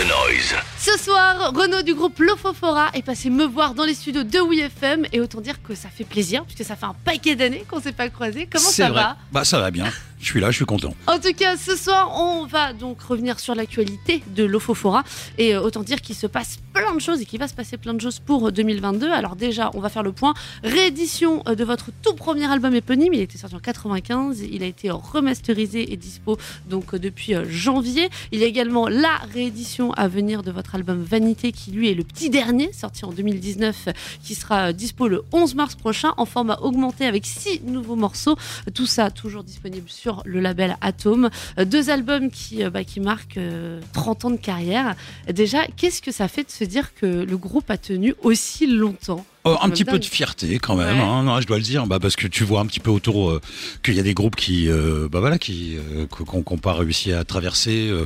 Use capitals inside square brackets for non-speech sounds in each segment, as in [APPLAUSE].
the noise. Ce soir, Renaud du groupe Lofofora est passé me voir dans les studios de WeFM et autant dire que ça fait plaisir puisque ça fait un paquet d'années qu'on s'est pas croisés. Comment ça vrai. va? Bah ça va bien. Je suis là, je suis content. En tout cas, ce soir, on va donc revenir sur l'actualité de Lofofora et euh, autant dire qu'il se passe plein de choses et qu'il va se passer plein de choses pour euh, 2022. Alors déjà, on va faire le point. Réédition euh, de votre tout premier album éponyme, il était sorti en 95, il a été remasterisé et dispo donc euh, depuis euh, janvier. Il y a également la réédition à venir de votre album Vanité qui lui est le petit dernier, sorti en 2019, euh, qui sera euh, dispo le 11 mars prochain en format augmenté avec six nouveaux morceaux. Tout ça toujours disponible sur le label Atom. Euh, Deux albums qui, euh, bah, qui marquent euh, 30 ans de carrière. Déjà, qu'est-ce que ça fait de se dire que le groupe a tenu aussi longtemps? Euh, un petit peu de fierté quand même, Ouais. hein, non, je dois le dire, bah, parce que tu vois un petit peu autour euh, qu'il y a des groupes qui, euh, bah voilà, qui euh, qu'on qu'on pas réussi à traverser euh,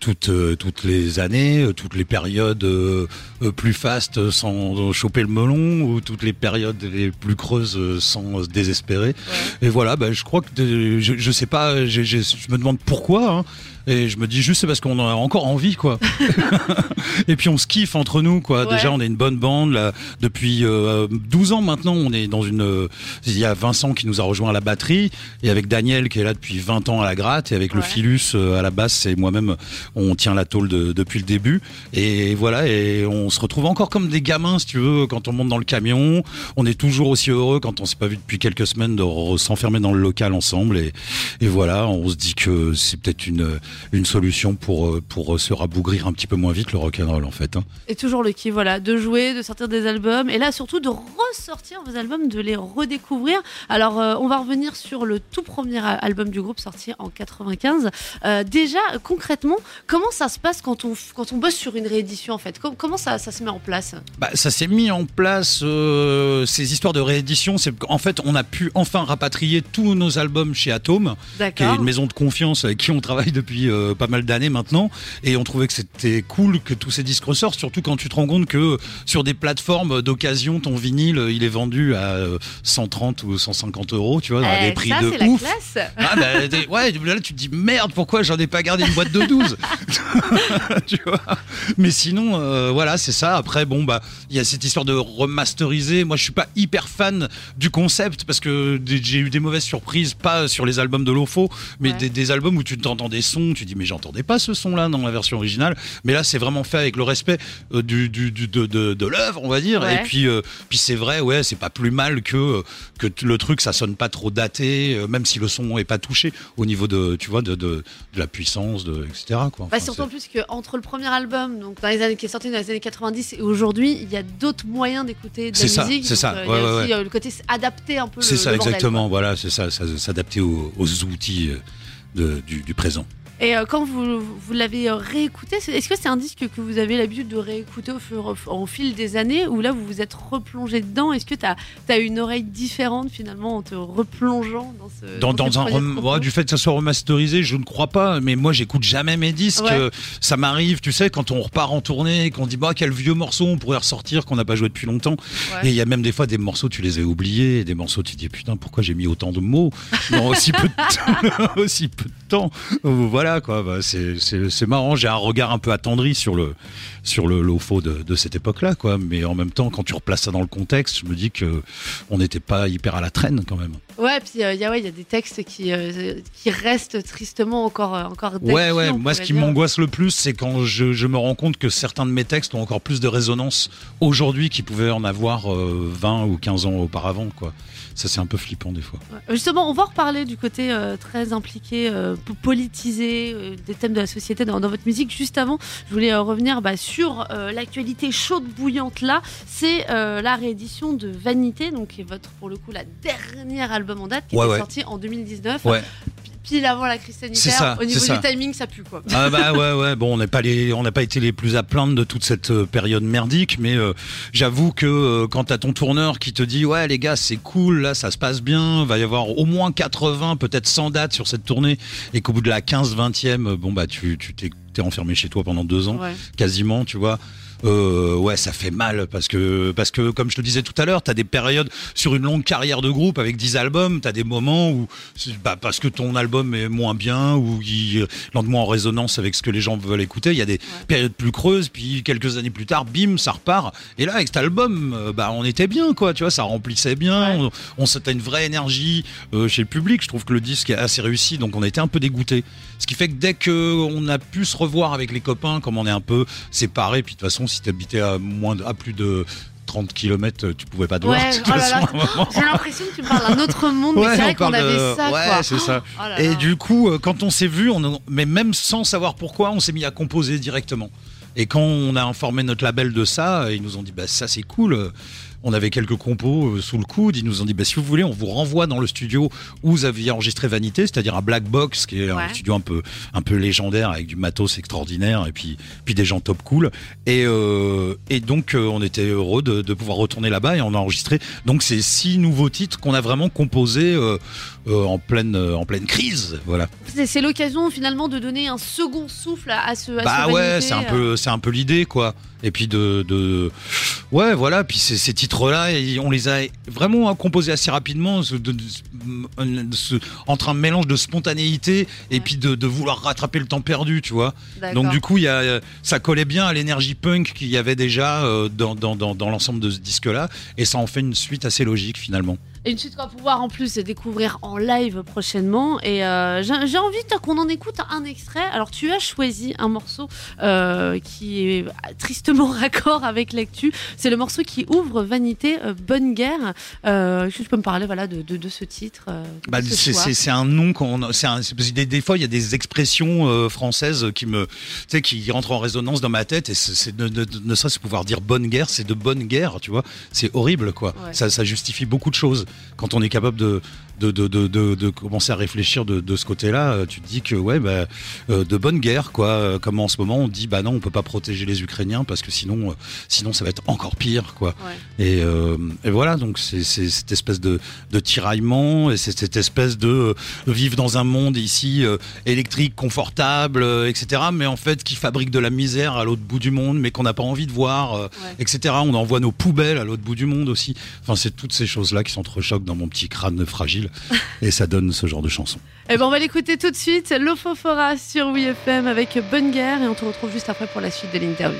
toutes euh, toutes les années, toutes les périodes plus fastes sans choper le melon ou toutes les périodes les plus creuses sans se désespérer. Et voilà, bah, je crois que de- je, je sais pas, je me demande pourquoi. Hein, et je me dis juste c'est parce qu'on en a encore envie quoi. [LAUGHS] et puis on se kiffe entre nous quoi. Ouais. Déjà on est une bonne bande là depuis euh, 12 ans maintenant. On est dans une euh, il y a Vincent qui nous a rejoint à la batterie et avec Daniel qui est là depuis 20 ans à la gratte et avec le Ouais. Philus euh, à la basse et moi-même on tient la tôle de- depuis le début et voilà et on se retrouve encore comme des gamins si tu veux quand on monte dans le camion. On est toujours aussi heureux quand on s'est pas vu depuis quelques semaines de s'enfermer dans le local ensemble et, et voilà on se dit que c'est peut-être une une solution pour euh, pour se rabougrir un petit peu moins vite le rock'n'roll en fait. hein. Et toujours le kiff, voilà, de jouer, de sortir des albums, et là surtout de ressortir vos albums, de les redécouvrir. Alors, euh, on va revenir sur le tout premier a- album du groupe sorti en 95. Euh, déjà, concrètement, comment ça se passe quand on, quand on bosse sur une réédition en fait? Com- Comment ça, ça se met en place? Bah, ça s'est mis en place euh, ces histoires de réédition. C'est qu'en fait, on a pu enfin rapatrier tous nos albums chez Atom, qui est une maison de confiance avec qui on travaille depuis euh, pas mal d'années maintenant. Et on trouvait que c'était cool que tous ces disques ressortent, surtout quand tu te rends compte que sur des plateformes d'occasion, ton vinyle, euh, il est vendu à euh, 130 ou 150 euros, tu vois, dans Eh, des prix ça, de c'est la ouf. classe. Ah bah, ouais, là tu te dis merde, pourquoi j'en ai pas gardé une boîte de 12 [LAUGHS] Tu vois Mais sinon, euh, voilà, c'est ça. Après, bon, bah, il y a cette histoire de remasteriser. Moi, je suis pas hyper fan du concept parce que j'ai eu des mauvaises surprises, pas sur les albums de Lofo, mais Ouais. des, des albums où tu t'entends des sons, tu dis, mais j'entendais pas ce son-là dans la version originale. Mais là, c'est vraiment fait avec le respect euh, du, du, du- de, de, de l'œuvre, on va dire. Ouais. Et puis, euh, puis c'est vrai, ouais, c'est pas plus mal que, que t- le truc, ça sonne pas trop daté, euh, même si le son est pas touché au niveau de, tu vois, de, de, de la puissance, de, etc. Quoi. Bah, surtout en plus qu'entre le premier album, donc dans les années qui est sorti dans les années 90 et aujourd'hui, il y a d'autres moyens d'écouter de la ça, musique. c'est ça, euh, ouais, il y a ouais, aussi ouais. euh, le côté adapté un peu C'est ça, le bordel, exactement. quoi. Voilà, c'est ça, ça s'adapter aux, aux outils euh, de, du, du présent. Et euh, quand vous, vous l'avez euh, réécouté, est-ce que c'est un disque que vous avez l'habitude de réécouter au, fur, au fil des années ou là vous vous êtes replongé dedans? Est-ce que tu as, une oreille différente finalement en te replongeant dans ce. Dans, dans dans ces un rem- ouais, du fait que ça soit remasterisé, je ne crois pas, mais moi j'écoute jamais mes disques. Ouais. Euh, Ça m'arrive, tu sais, quand on repart en tournée, qu'on dit bah quel vieux morceau on pourrait ressortir qu'on n'a pas joué depuis longtemps. Ouais. Et il y a même des fois des morceaux tu les as oubliés, et des morceaux tu te dis putain pourquoi j'ai mis autant de mots dans aussi peu de [LAUGHS] temps, aussi peu de temps? Euh, Quoi, bah, c'est marrant. J'ai un regard un peu attendri sur le sur le l'OFO de, de cette époque-là quoi. Mais en même temps, quand tu replaces ça dans le contexte, je me dis que on n'était pas hyper à la traîne quand même. Ouais, puis euh, il y, a- ouais, il y a des textes qui, euh, qui restent tristement encore, euh, encore Ouais, ouais. Moi, ce qui m'angoisse le plus, c'est quand je, je me rends compte que certains de mes textes ont encore plus de résonance aujourd'hui qu'ils pouvaient en avoir euh, 20 ou 15 ans auparavant, quoi. Ça, c'est un peu flippant des fois. Justement, on va reparler du côté euh, très impliqué, euh, po- politisé, euh, des thèmes de la société dans, dans votre musique. Juste avant, je voulais revenir bah, sur l'actualité chaude, bouillante là. C'est la réédition de Vanité, donc qui est votre, pour le coup, la dernière album en date qui Ouais, était ouais. sorti en 2019. Ouais. Pile avant la crise sanitaire. ça, Au niveau ça. du timing, ça pue quoi. Ah bah ouais ouais bon on n'est pas les on n'a pas été les plus à plaindre de toute cette euh, période merdique mais euh, j'avoue que euh, quand t'as ton tourneur qui te dit ouais les gars c'est cool là ça se passe bien va y avoir au moins 80 peut-être 100 dates sur cette tournée et qu'au bout de la 15 20e euh, bon bah tu tu t'es t'es enfermé chez toi pendant deux ans, Ouais. quasiment, tu vois. Euh, ouais, ça fait mal parce que parce que comme je te disais tout à l'heure, t'as des périodes sur une longue carrière de groupe avec 10 albums, t'as des moments où bah, parce que ton album est moins bien ou il est lentement en résonance avec ce que les gens veulent écouter, il y a des périodes plus creuses, puis quelques années plus tard, bim, ça repart. Et là, avec cet album, euh, bah on était bien, quoi, tu vois, ça remplissait bien, Ouais. on, on s'était une vraie énergie euh, chez le public. Je trouve que le disque est assez réussi, donc on a été un peu dégoûté. Ce qui fait que dès que on a pu se revoir avec les copains, comme on est un peu séparés, puis de toute façon, si t'habitais à moins de, à plus de 30 km, tu pouvais pas voir. Ouais, oh. [LAUGHS] J'ai l'impression que tu parles d'un autre monde, mais c'est vrai qu'on avait de- ça. ouais, quoi. c'est ça. Oh là Et du coup, euh, quand on s'est vu, on mais même sans savoir pourquoi, on s'est mis à composer directement. Et quand on a informé notre label de ça, ils nous ont dit bah ça c'est cool. On avait quelques compos euh, sous le coude. Ils nous ont dit bah si vous voulez, on vous renvoie dans le studio où vous aviez enregistré Vanité, c'est-à-dire à Black Box, qui est Ouais. un studio un peu un peu légendaire avec du matos extraordinaire et puis puis des gens top cool. Et euh, et donc euh, on était heureux de, de pouvoir retourner là-bas et on a enregistré donc ces six nouveaux titres qu'on a vraiment composés euh, euh, en pleine en pleine crise. Voilà. C'est l'occasion finalement de donner un second souffle à, à ce. À Bah ce ouais, c'est un peu, c'est un peu l'idée quoi. Et puis de, de, ouais, voilà. Puis ces, ces titres-là, on les a vraiment composés assez rapidement, ce- de- ce- entre un mélange de spontanéité et Ouais. puis de, de vouloir rattraper le temps perdu, tu vois. Donc du coup, y a, ça collait bien à l'énergie punk qu'il y avait déjà euh, dans, dans, dans, dans l'ensemble de ce disque-là, et ça en fait une suite assez logique finalement. Et une suite qu'on va pouvoir en plus découvrir en live prochainement. Et euh, j'ai envie qu'on en écoute un extrait. Alors tu as choisi un morceau euh, qui est tristement [LAUGHS] raccord avec l'actu. C'est le morceau qui ouvre Vanité, euh, Bonne Guerre. Est-ce que tu peux me parler voilà, de, de, de ce titre Bah, ce c'est, c'est un nom qu'on des, des fois il y a des expressions françaises qui me qui rentrent en résonance dans ma tête et c'est, ne, ne, ne serait-ce que pouvoir dire bonne guerre c'est de bonne guerre tu vois c'est horrible quoi Ouais. ça, ça justifie beaucoup de choses quand on est capable de de, de, de, de, de commencer à réfléchir de, de ce côté-là, euh, tu te dis que ouais, bah, euh, de bonne guerre, quoi. Euh, Comme en ce moment, on dit bah non, on peut pas protéger les Ukrainiens parce que sinon, euh, sinon ça va être encore pire, quoi. Ouais. Et, euh, et voilà, donc c'est c'est cette espèce de, de tiraillement et c'est cette espèce de euh, vivre dans un monde ici euh, électrique, confortable, euh, etc. Mais en fait, qui fabrique de la misère à l'autre bout du monde, mais qu'on n'a pas envie de voir, euh, Ouais. etc. On envoie nos poubelles à l'autre bout du monde aussi. Enfin, c'est toutes ces choses-là qui s'entrechoquent dans mon petit crâne fragile et ça donne ce genre de chanson. Eh ben on va l'écouter tout de suite. L'Ofofora sur WeFM avec Bonne Guerre. Et on te retrouve juste après pour la suite de l'interview.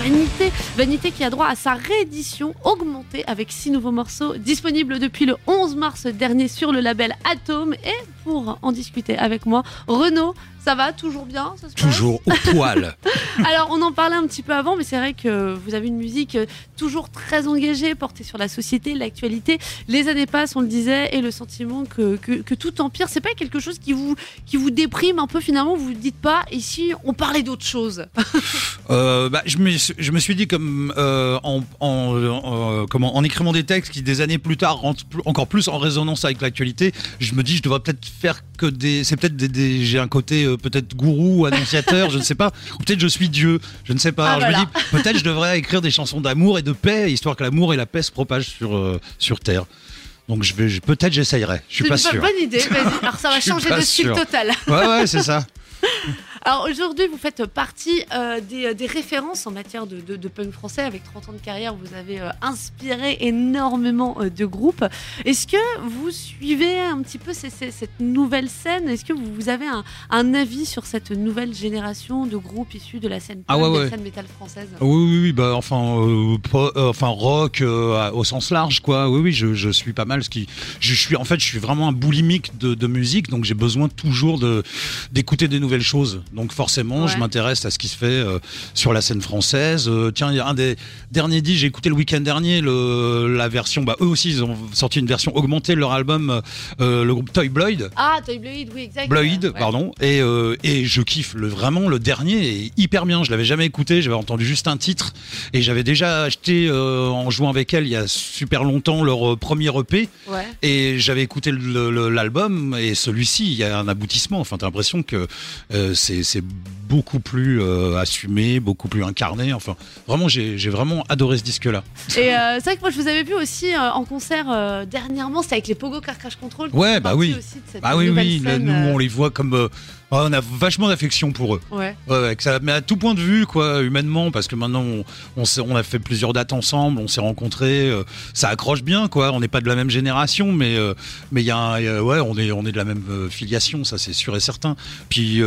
Vanité, Vanité qui a droit à sa réédition augmentée avec six nouveaux morceaux disponibles depuis le 11 mars dernier sur le label Atom. Et pour en discuter avec moi, Renaud, ça va toujours bien ça se passe Toujours au poil. [LAUGHS] Alors, on en parlait un petit peu avant, mais c'est vrai que vous avez une musique euh, toujours très engagée, portée sur la société, l'actualité. Les années passent, on le disait, et le sentiment que, que, que tout empire, c'est pas quelque chose qui vous, qui vous déprime un peu finalement. Vous ne dites pas, ici, on parlait d'autre chose? Euh, bah, je, me, je me suis dit comme euh, en, en, en- comment, en écrivant des textes qui des années plus tard rentrent plus- encore plus en résonance avec l'actualité, je me dis je devrais peut-être faire que des c'est peut-être des, des- j'ai un côté euh, peut-être gourou annonciateur, [LAUGHS] je ne sais pas, ou peut-être je suis Dieu, je ne sais pas. Ah, Alors, Je voilà. me dis peut-être je devrais écrire des chansons d'amour et de paix histoire que l'amour et la paix se propagent sur euh, sur terre. Donc je vais je- peut-être j'essayerai, je suis C'est pas une bo- sûr. bonne idée, vas-y. Alors, ça va [LAUGHS] Je suis changer pas de style sûr. total. Ouais ouais, c'est ça. [LAUGHS] Alors aujourd'hui, vous faites partie euh, des, des références en matière de, de- de punk français. Avec 30 ans de carrière, vous avez euh, inspiré énormément euh, de groupes. Est-ce que vous suivez un petit peu ces- ces- cette nouvelle scène? Est-ce que vous, vous avez un, un avis sur cette nouvelle génération de groupes issus de la scène punk, Ah ouais, de la scène métal française? Oui, oui, oui, bah enfin, euh, euh, enfin rock euh, au sens large, quoi. Oui, oui, je, je suis pas mal. Ce qui, je suis, en fait, je suis vraiment un boulimique de, de musique, donc j'ai besoin toujours d'écouter des nouvelles choses. Donc forcément, Ouais. je m'intéresse à ce qui se fait euh, sur la scène française. Euh, tiens, il y a un des derniers disques, j'ai écouté le week-end dernier le, la version. Bah eux aussi, ils ont sorti une version augmentée de leur album, euh, le groupe Toy Bloid. Ah, Toy Blade, oui, exact. Bloid, Ouais. pardon, et, et je kiffe le, vraiment le dernier est hyper bien. Je l'avais jamais écouté, j'avais entendu juste un titre et j'avais déjà acheté en jouant avec elle il y a super longtemps leur premier EP Ouais. et j'avais écouté l'album et celui-ci il y a un aboutissement. Enfin, t'as l'impression que c'est c'est beaucoup plus euh, assumé, beaucoup plus incarné. Enfin, vraiment, j'ai vraiment adoré ce disque-là. Et euh, c'est vrai que moi, je vous avais vu aussi euh, en concert dernièrement, c'était avec les Pogo Car Crash Control. Ouais, bah oui. aussi de cette Ah oui, oui, là, nous on les voit comme oh, on a vachement d'affection pour eux. Ouais. Ouais, ouais, que ça, mais à tout point de vue, quoi, humainement, parce que maintenant on, on, a fait plusieurs dates ensemble, on s'est rencontrés, euh, ça accroche bien, quoi. On n'est pas de la même génération, mais euh, mais il y a, un- ouais, on est on est de la même filiation, ça c'est sûr et certain. Puis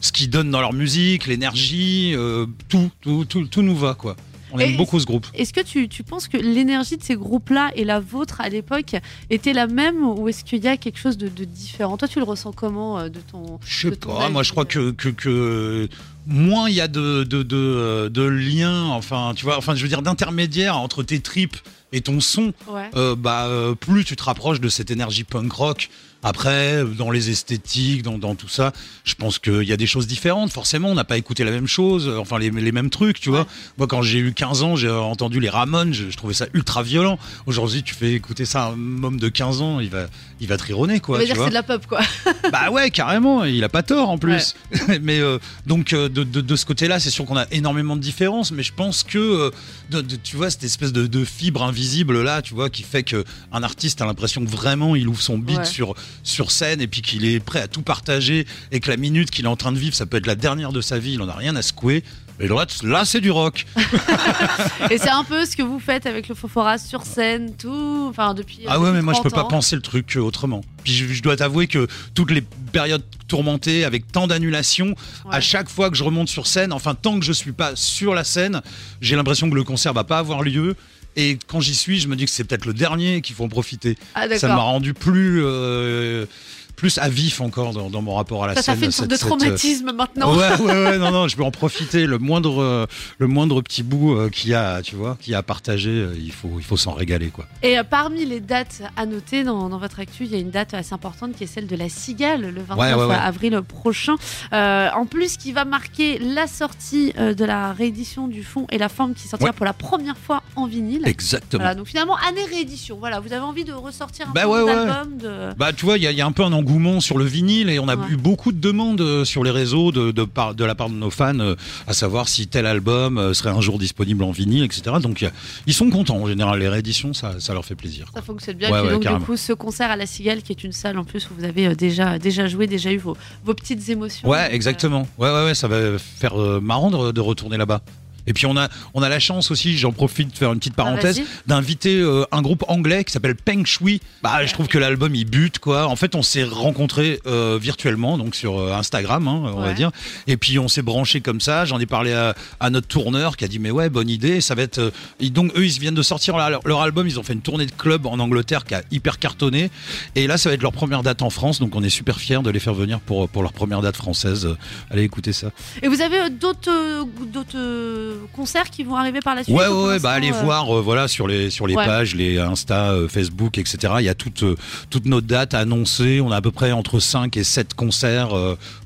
ce qu'ils donnent dans leur musique, l'énergie, euh, tout, tout, tout, tout nous va, quoi. On aime Et- beaucoup ce groupe. Est-ce que tu, tu penses que l'énergie de ces groupes-là et la vôtre à l'époque était la même ou est-ce qu'il y a quelque chose de, de différent? Toi, tu le ressens comment euh, de ton. Je sais pas, moi je crois que, que, que moins il y a de, de, de, euh, de liens, enfin, tu vois, enfin, je veux dire, d'intermédiaire entre tes tripes et ton son, Ouais. euh, bah, euh, plus tu te rapproches de cette énergie punk rock. Après, dans les esthétiques, dans, dans tout ça, je pense qu'il y a des choses différentes. Forcément, on n'a pas écouté la même chose, euh, enfin les, les mêmes trucs, tu Ouais. vois. Moi, quand j'ai eu 15 ans, j'ai entendu les Ramones, je, je trouvais ça ultra violent. Aujourd'hui, tu fais écouter ça à un homme de 15 ans, il va, il va te rironner, quoi. Tu dire c'est de la pop, quoi. [LAUGHS] Bah ouais, carrément, il a pas tort en plus. [LAUGHS] mais euh, donc de, de, de ce côté-là, c'est sûr qu'on a énormément de différences, mais je pense que de- tu vois cette espèce de, de fibre invisible là, tu vois, qui fait que un artiste a l'impression que vraiment il ouvre son beat Ouais. sur sur scène et puis qu'il est prêt à tout partager et que la minute qu'il est en train de vivre, ça peut être la dernière de sa vie, il en a rien à secouer. Et là, là c'est du rock. [LAUGHS] et c'est un peu ce que vous faites avec le Fofora sur scène, tout. Enfin, depuis. euh, Ah ouais, depuis mais moi je peux 30 pas penser le truc euh, autrement. Puis je, je dois t'avouer que toutes les périodes tourmentées avec tant d'annulations, Ouais. à chaque fois que je remonte sur scène, enfin tant que je suis pas sur la scène, j'ai l'impression que le concert va pas avoir lieu. Et quand j'y suis, je me dis que c'est peut-être le dernier qu'il faut en profiter. Ah, Ça m'a rendu plus euh, plus à vif encore dans, dans mon rapport à la Ça, ça scène. fait une sorte de cette, euh, traumatisme maintenant. Ouais, ouais, ouais, [LAUGHS] non, non, je peux en profiter. Le moindre, euh, le moindre petit bout euh, qu'il y a, tu vois, qu'il y a à partager, il faut, il faut s'en régaler, quoi. Et parmi les dates à noter dans, dans votre actu, il y a une date assez importante qui est celle de la Cigale, le 29 Ouais, ouais, ouais. avril prochain. Euh, en plus, qui va marquer la sortie de la réédition du fond et la forme qui sortira pour la première fois en vinyle. Exactement. Voilà, donc finalement, année réédition. Voilà, vous avez envie de ressortir un Bah peu de... Bah, tu vois, il y, y a un peu un engouement sur le vinyle et on a Ouais. eu beaucoup de demandes euh, sur les réseaux de, de, par- de la part de nos fans euh, à savoir si tel album euh, serait un jour disponible en vinyle, etc. Donc, a- ils sont contents en général. Les rééditions, ça, ça leur fait plaisir. quoi. Ça fonctionne bien. Ouais, Et ouais, donc, carrément. du coup, ce concert à la Cigale, qui est une salle en plus où vous avez déjà, déjà joué, déjà eu vos, vos petites émotions. Ouais, euh, exactement. Ouais, ouais, ouais, ça va faire marrant de, de retourner là-bas. Et puis on a, on a la chance aussi, j'en profite de faire une petite ah, parenthèse, d'inviter euh, un groupe anglais qui s'appelle Peng Shui. Bah, je trouve que l'album il bute quoi. En fait, on s'est rencontrés euh, virtuellement, donc sur euh, Instagram, hein, on va dire. Et puis on s'est branché comme ça. J'en ai parlé à, à notre tourneur qui a dit mais ouais, bonne idée. Ça va être. et donc eux, ils viennent de sortir leur, leur album. Ils ont fait une tournée de club en Angleterre qui a hyper cartonné. Et là, ça va être leur première date en France. Donc on est super fiers de les faire venir pour pour leur première date française. Allez écouter ça. Et vous avez d'autres d'autres concerts qui vont arriver par la suite Ouais, ouais, bah allez euh, voir, euh, voilà, sur les sur les Ouais. pages, les Insta, euh, Facebook, etc. Il y a toutes toutes nos dates annoncées. On a à peu près entre 5 et 7 concerts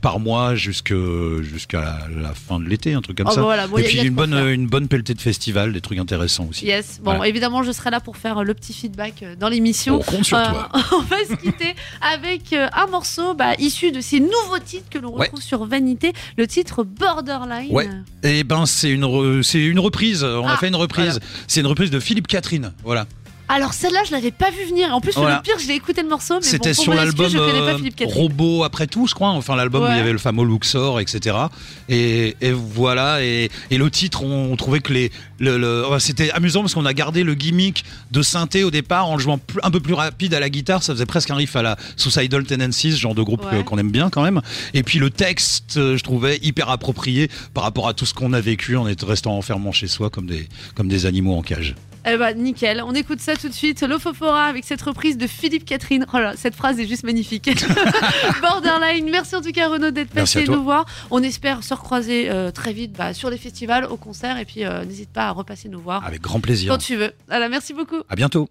par mois jusqu'à la, la fin de l'été, un truc comme Oh, ça. bah voilà, bon, et y puis y a de une bonne une bonne pelletée de festivals, des trucs intéressants aussi. Yes. Bon, Voilà. évidemment, je serai là pour faire le petit feedback dans l'émission. On compte sur Euh, toi. [LAUGHS] on va se quitter avec un morceau bah, issu de ces nouveaux titres que l'on Ouais. retrouve sur Vanité, le titre Borderline. Ouais. Et ben c'est une c'est une reprise. On Ah, a fait une reprise. voilà. C'est une reprise de Philippe Catherine. Voilà. Alors celle-là, je l'avais pas vu venir. En plus, Voilà. le pire, j'ai écouté le morceau, mais C'était bon, sur l'album je euh. Robot après tout, je crois. Enfin, l'album où il y avait le fameux Luxor, etc. Et, et voilà. Et, et le titre, on, on trouvait que les, le, c'était amusant parce qu'on a gardé le gimmick de synthé au départ en le jouant un peu plus rapide à la guitare. Ça faisait presque un riff à la Suicidal Tendencies, genre de groupe Ouais. que- qu'on aime bien quand même. Et puis le texte, euh, je trouvais hyper approprié par rapport à tout ce qu'on a vécu en étant restant enfermant chez soi comme des, comme des animaux en cage. Eh ben, nickel. On écoute ça tout de suite. L'Ofofora avec cette reprise de Philippe Catherine. Oh là, cette phrase est juste magnifique. [LAUGHS] Borderline. Merci en tout cas, Renaud, d'être passé nous voir. On espère se recroiser euh, très vite bah, sur les festivals, au concert. Et puis, euh, n'hésite pas à repasser nous voir Avec grand plaisir. quand tu veux. Voilà, merci beaucoup. À bientôt.